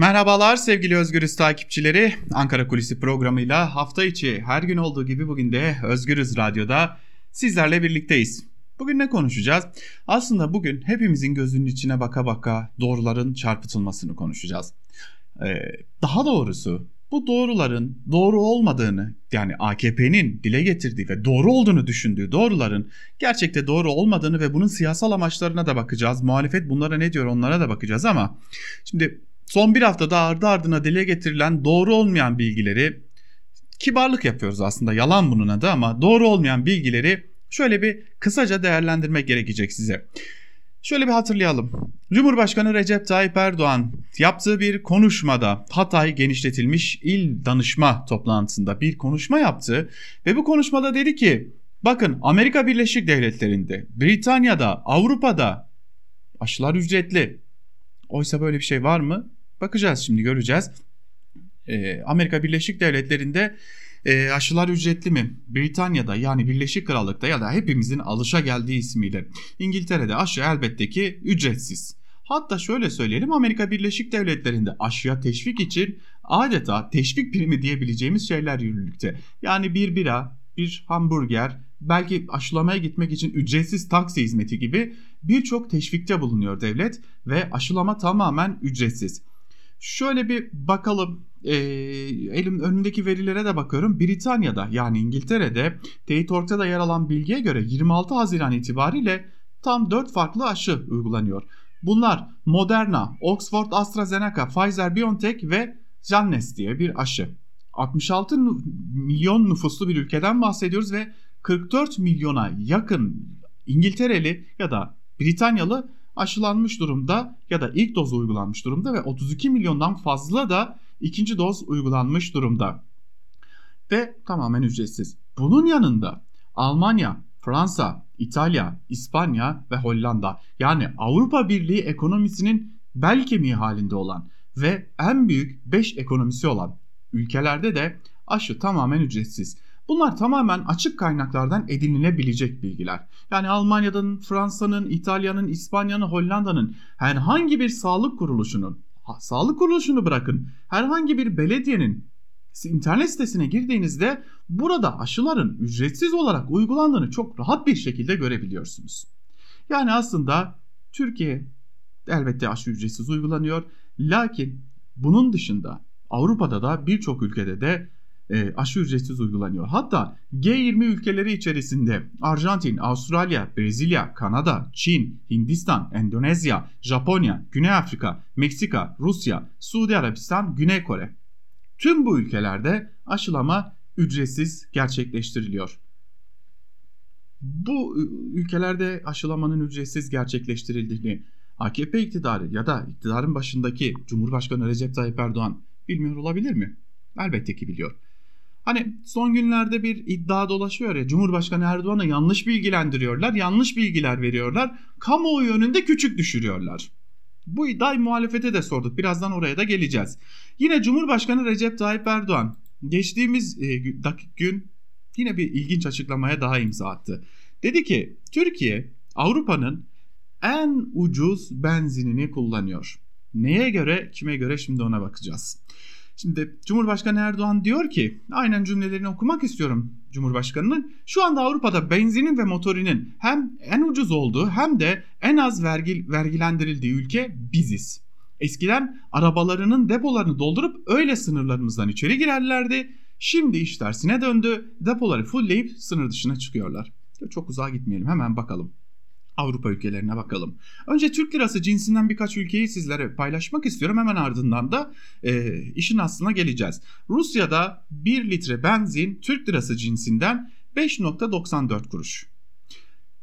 Merhabalar sevgili Özgürüz takipçileri. Ankara Kulisi programıyla hafta içi her gün olduğu gibi bugün de Özgürüz Radyo'da sizlerle birlikteyiz. Bugün ne konuşacağız? Aslında bugün hepimizin gözünün içine baka baka doğruların çarpıtılmasını konuşacağız. Ee, daha doğrusu bu doğruların doğru olmadığını yani AKP'nin dile getirdiği ve doğru olduğunu düşündüğü doğruların gerçekte doğru olmadığını ve bunun siyasal amaçlarına da bakacağız. Muhalefet bunlara ne diyor onlara da bakacağız ama şimdi son bir haftada ardı ardına dile getirilen doğru olmayan bilgileri kibarlık yapıyoruz aslında yalan bunun adı ama doğru olmayan bilgileri şöyle bir kısaca değerlendirmek gerekecek size. Şöyle bir hatırlayalım. Cumhurbaşkanı Recep Tayyip Erdoğan yaptığı bir konuşmada Hatay genişletilmiş il danışma toplantısında bir konuşma yaptı ve bu konuşmada dedi ki bakın Amerika Birleşik Devletleri'nde, Britanya'da, Avrupa'da aşılar ücretli. Oysa böyle bir şey var mı? Bakacağız şimdi göreceğiz. Ee, Amerika Birleşik Devletleri'nde e, aşılar ücretli mi? Britanya'da yani Birleşik Krallık'ta ya da hepimizin alışa geldiği ismiyle İngiltere'de aşı elbette ki ücretsiz. Hatta şöyle söyleyelim Amerika Birleşik Devletleri'nde aşıya teşvik için adeta teşvik primi diyebileceğimiz şeyler yürürlükte. Yani bir bira, bir hamburger, belki aşılamaya gitmek için ücretsiz taksi hizmeti gibi birçok teşvikte bulunuyor devlet ve aşılama tamamen ücretsiz. Şöyle bir bakalım e, elim önündeki verilere de bakıyorum. Britanya'da yani İngiltere'de Teyit da yer alan bilgiye göre 26 Haziran itibariyle tam 4 farklı aşı uygulanıyor. Bunlar Moderna, Oxford AstraZeneca, Pfizer BioNTech ve Janssen diye bir aşı. 66 milyon nüfuslu bir ülkeden bahsediyoruz ve 44 milyona yakın İngiltereli ya da Britanyalı aşılanmış durumda ya da ilk dozu uygulanmış durumda ve 32 milyondan fazla da ikinci doz uygulanmış durumda. Ve tamamen ücretsiz. Bunun yanında Almanya, Fransa, İtalya, İspanya ve Hollanda yani Avrupa Birliği ekonomisinin bel kemiği halinde olan ve en büyük 5 ekonomisi olan ülkelerde de aşı tamamen ücretsiz. Bunlar tamamen açık kaynaklardan edinilebilecek bilgiler. Yani Almanya'nın, Fransa'nın, İtalya'nın, İspanya'nın, Hollanda'nın herhangi bir sağlık kuruluşunun, sağlık kuruluşunu bırakın, herhangi bir belediyenin internet sitesine girdiğinizde burada aşıların ücretsiz olarak uygulandığını çok rahat bir şekilde görebiliyorsunuz. Yani aslında Türkiye elbette aşı ücretsiz uygulanıyor. Lakin bunun dışında Avrupa'da da birçok ülkede de e, aşı ücretsiz uygulanıyor. Hatta G20 ülkeleri içerisinde Arjantin, Avustralya, Brezilya, Kanada, Çin, Hindistan, Endonezya, Japonya, Güney Afrika, Meksika, Rusya, Suudi Arabistan, Güney Kore. Tüm bu ülkelerde aşılama ücretsiz gerçekleştiriliyor. Bu ülkelerde aşılamanın ücretsiz gerçekleştirildiğini AKP iktidarı ya da iktidarın başındaki Cumhurbaşkanı Recep Tayyip Erdoğan bilmiyor olabilir mi? Elbette ki biliyor. Hani son günlerde bir iddia dolaşıyor ya Cumhurbaşkanı Erdoğan'ı yanlış bilgilendiriyorlar, yanlış bilgiler veriyorlar, kamuoyu önünde küçük düşürüyorlar. Bu iddiayı muhalefete de sorduk. Birazdan oraya da geleceğiz. Yine Cumhurbaşkanı Recep Tayyip Erdoğan geçtiğimiz e, gün yine bir ilginç açıklamaya daha imza attı. Dedi ki Türkiye Avrupa'nın en ucuz benzinini kullanıyor. Neye göre, kime göre şimdi ona bakacağız. Şimdi Cumhurbaşkanı Erdoğan diyor ki aynen cümlelerini okumak istiyorum Cumhurbaşkanı'nın. Şu anda Avrupa'da benzinin ve motorinin hem en ucuz olduğu hem de en az vergi, vergilendirildiği ülke biziz. Eskiden arabalarının depolarını doldurup öyle sınırlarımızdan içeri girerlerdi. Şimdi iş tersine döndü. Depoları fullleyip sınır dışına çıkıyorlar. Çok uzağa gitmeyelim hemen bakalım. Avrupa ülkelerine bakalım. Önce Türk lirası cinsinden birkaç ülkeyi sizlere paylaşmak istiyorum. Hemen ardından da e, işin aslına geleceğiz. Rusya'da 1 litre benzin Türk lirası cinsinden 5.94 kuruş.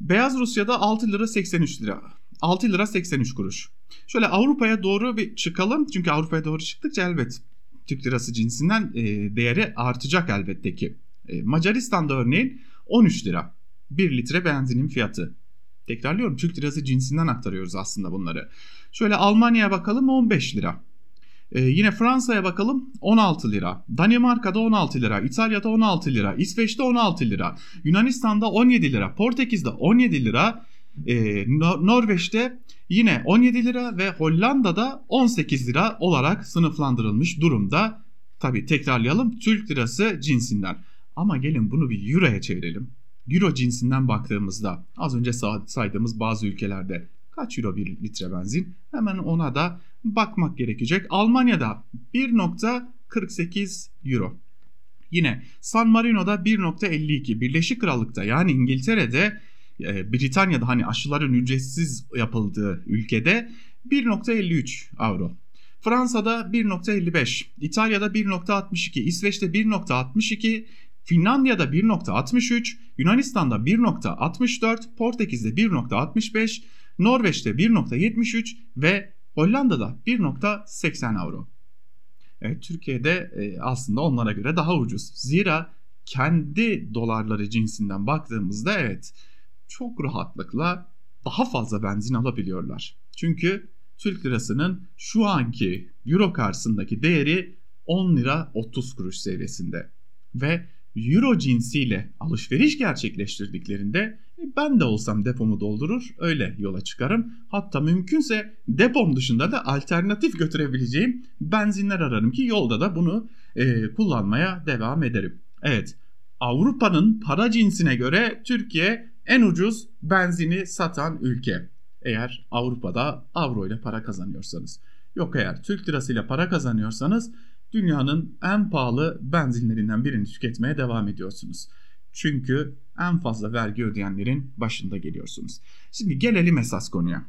Beyaz Rusya'da 6 lira 83 lira. 6 lira 83 kuruş. Şöyle Avrupa'ya doğru bir çıkalım. Çünkü Avrupa'ya doğru çıktıkça elbet Türk lirası cinsinden e, değeri artacak elbette ki. E, Macaristan'da örneğin 13 lira. 1 litre benzinin fiyatı. Tekrarlıyorum Türk lirası cinsinden aktarıyoruz aslında bunları. Şöyle Almanya'ya bakalım 15 lira. Ee, yine Fransa'ya bakalım 16 lira. Danimarka'da 16 lira. İtalya'da 16 lira. İsveç'te 16 lira. Yunanistan'da 17 lira. Portekiz'de 17 lira. e, Norveç'te yine 17 lira ve Hollanda'da 18 lira olarak sınıflandırılmış durumda. Tabi tekrarlayalım Türk lirası cinsinden. Ama gelin bunu bir euroya çevirelim. Euro cinsinden baktığımızda az önce saydığımız bazı ülkelerde kaç euro bir litre benzin? Hemen ona da bakmak gerekecek. Almanya'da 1.48 euro. Yine San Marino'da 1.52, Birleşik Krallık'ta yani İngiltere'de, e, Britanya'da hani aşıların ücretsiz yapıldığı ülkede 1.53 avro. Fransa'da 1.55, İtalya'da 1.62, İsveç'te 1.62, Finlandiya'da 1.63, Yunanistan'da 1.64, Portekiz'de 1.65, Norveç'te 1.73 ve Hollanda'da 1.80 avro. Evet, Türkiye'de e, aslında onlara göre daha ucuz. Zira kendi dolarları cinsinden baktığımızda evet çok rahatlıkla daha fazla benzin alabiliyorlar. Çünkü Türk lirasının şu anki euro karşısındaki değeri 10 lira 30 kuruş seviyesinde. Ve euro cinsiyle alışveriş gerçekleştirdiklerinde e, ben de olsam depomu doldurur öyle yola çıkarım. Hatta mümkünse depom dışında da alternatif götürebileceğim benzinler ararım ki yolda da bunu e, kullanmaya devam ederim. Evet Avrupa'nın para cinsine göre Türkiye en ucuz benzini satan ülke. Eğer Avrupa'da avro ile para kazanıyorsanız. Yok eğer Türk lirasıyla para kazanıyorsanız dünyanın en pahalı benzinlerinden birini tüketmeye devam ediyorsunuz. Çünkü en fazla vergi ödeyenlerin başında geliyorsunuz. Şimdi gelelim esas konuya.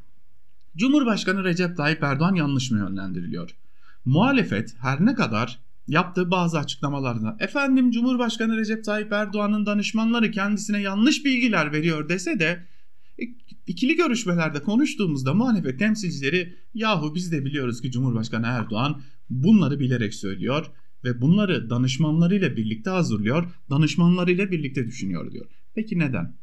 Cumhurbaşkanı Recep Tayyip Erdoğan yanlış mı yönlendiriliyor? Muhalefet her ne kadar yaptığı bazı açıklamalarda efendim Cumhurbaşkanı Recep Tayyip Erdoğan'ın danışmanları kendisine yanlış bilgiler veriyor dese de e, ikili görüşmelerde konuştuğumuzda muhalefet temsilcileri yahu biz de biliyoruz ki Cumhurbaşkanı Erdoğan bunları bilerek söylüyor ve bunları danışmanlarıyla birlikte hazırlıyor, danışmanlarıyla birlikte düşünüyor diyor. Peki neden?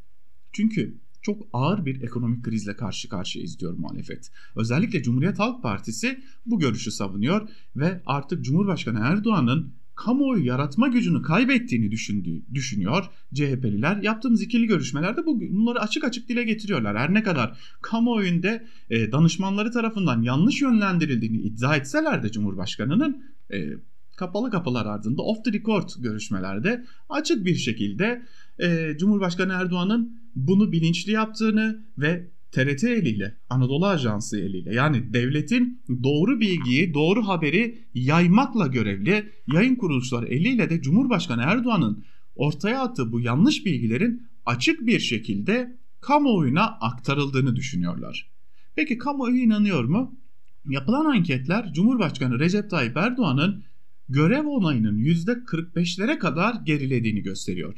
Çünkü çok ağır bir ekonomik krizle karşı karşıyayız diyor muhalefet. Özellikle Cumhuriyet Halk Partisi bu görüşü savunuyor ve artık Cumhurbaşkanı Erdoğan'ın kamuoyu yaratma gücünü kaybettiğini düşündüğü, düşünüyor CHP'liler. Yaptığımız ikili görüşmelerde bu, bunları açık açık dile getiriyorlar. Her ne kadar kamuoyunda e, danışmanları tarafından yanlış yönlendirildiğini iddia etseler de Cumhurbaşkanı'nın e, kapalı kapılar ardında off the record görüşmelerde açık bir şekilde e, Cumhurbaşkanı Erdoğan'ın bunu bilinçli yaptığını ve TRT eliyle, Anadolu Ajansı eliyle yani devletin doğru bilgiyi, doğru haberi yaymakla görevli yayın kuruluşları eliyle de Cumhurbaşkanı Erdoğan'ın ortaya attığı bu yanlış bilgilerin açık bir şekilde kamuoyuna aktarıldığını düşünüyorlar. Peki kamuoyu inanıyor mu? Yapılan anketler Cumhurbaşkanı Recep Tayyip Erdoğan'ın görev onayının %45'lere kadar gerilediğini gösteriyor.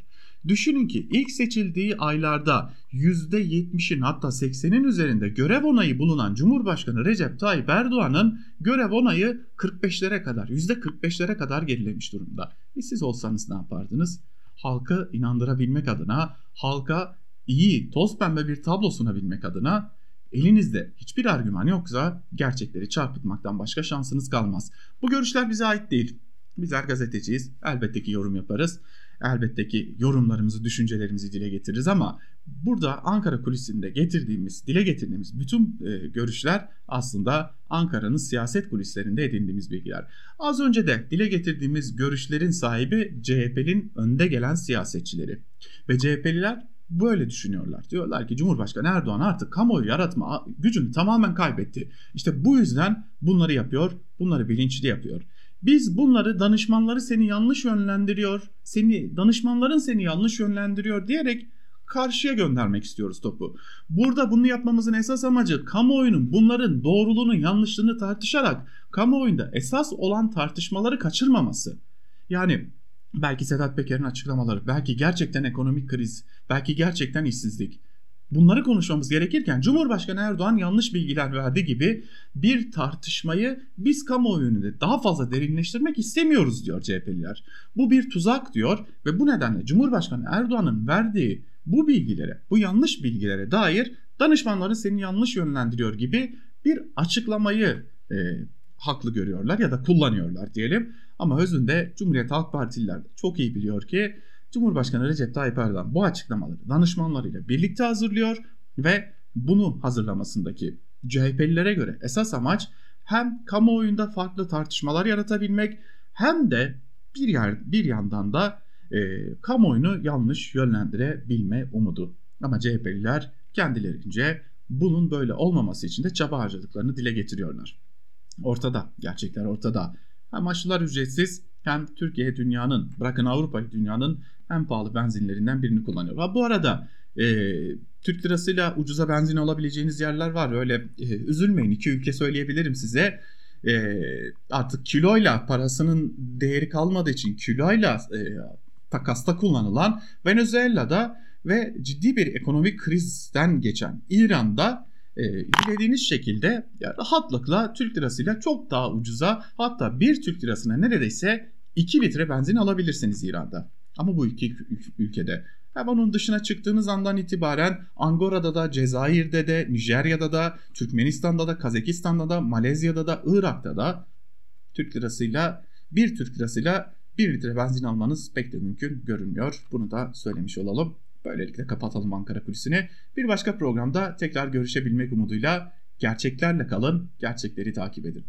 Düşünün ki ilk seçildiği aylarda %70'in hatta 80'in üzerinde görev onayı bulunan Cumhurbaşkanı Recep Tayyip Erdoğan'ın görev onayı 45'lere kadar %45'lere kadar gerilemiş durumda. E siz olsanız ne yapardınız? Halkı inandırabilmek adına, halka iyi, toz pembe bir tablo sunabilmek adına elinizde hiçbir argüman yoksa gerçekleri çarpıtmaktan başka şansınız kalmaz. Bu görüşler bize ait değil. Bizler gazeteciyiz. Elbette ki yorum yaparız elbette ki yorumlarımızı, düşüncelerimizi dile getiririz ama burada Ankara kulisinde getirdiğimiz, dile getirdiğimiz bütün e, görüşler aslında Ankara'nın siyaset kulislerinde edindiğimiz bilgiler. Az önce de dile getirdiğimiz görüşlerin sahibi CHP'nin önde gelen siyasetçileri ve CHP'liler böyle düşünüyorlar. Diyorlar ki Cumhurbaşkanı Erdoğan artık kamuoyu yaratma gücünü tamamen kaybetti. İşte bu yüzden bunları yapıyor, bunları bilinçli yapıyor. Biz bunları danışmanları seni yanlış yönlendiriyor, seni danışmanların seni yanlış yönlendiriyor diyerek karşıya göndermek istiyoruz topu. Burada bunu yapmamızın esas amacı kamuoyunun bunların doğruluğunu yanlışlığını tartışarak kamuoyunda esas olan tartışmaları kaçırmaması. Yani belki Sedat Peker'in açıklamaları, belki gerçekten ekonomik kriz, belki gerçekten işsizlik, bunları konuşmamız gerekirken Cumhurbaşkanı Erdoğan yanlış bilgiler verdi gibi bir tartışmayı biz kamuoyunu daha fazla derinleştirmek istemiyoruz diyor CHP'liler. Bu bir tuzak diyor ve bu nedenle Cumhurbaşkanı Erdoğan'ın verdiği bu bilgilere, bu yanlış bilgilere dair danışmanları seni yanlış yönlendiriyor gibi bir açıklamayı e, haklı görüyorlar ya da kullanıyorlar diyelim. Ama özünde Cumhuriyet Halk Partililer çok iyi biliyor ki Cumhurbaşkanı Recep Tayyip Erdoğan bu açıklamaları danışmanlarıyla birlikte hazırlıyor ve bunu hazırlamasındaki CHP'lilere göre esas amaç hem kamuoyunda farklı tartışmalar yaratabilmek hem de bir yer bir yandan da e, kamuoyunu yanlış yönlendirebilme umudu. Ama CHP'liler kendilerince bunun böyle olmaması için de çaba harcadıklarını dile getiriyorlar. Ortada, gerçekler ortada. Hem aşılar ücretsiz hem Türkiye dünyanın, bırakın Avrupa'yı dünyanın en pahalı benzinlerinden birini kullanıyor. Ha, bu arada e, Türk lirasıyla ucuza benzin alabileceğiniz yerler var. Öyle e, üzülmeyin iki ülke söyleyebilirim size. E, artık kiloyla parasının değeri kalmadığı için kiloyla e, takasta kullanılan Venezuela'da ve ciddi bir ekonomik krizden geçen İran'da e, dilediğiniz şekilde rahatlıkla Türk lirasıyla çok daha ucuza hatta bir Türk lirasına neredeyse 2 litre benzin alabilirsiniz İran'da. Ama bu iki ülkede Hemen onun dışına çıktığınız andan itibaren Angora'da da, Cezayir'de de, Nijerya'da da, Türkmenistan'da da, Kazakistan'da da, Malezya'da da, Irak'ta da Türk lirasıyla bir Türk lirasıyla bir litre benzin almanız pek de mümkün görünmüyor. Bunu da söylemiş olalım. Böylelikle kapatalım Ankara Kulisi'ni. Bir başka programda tekrar görüşebilmek umuduyla gerçeklerle kalın, gerçekleri takip edin.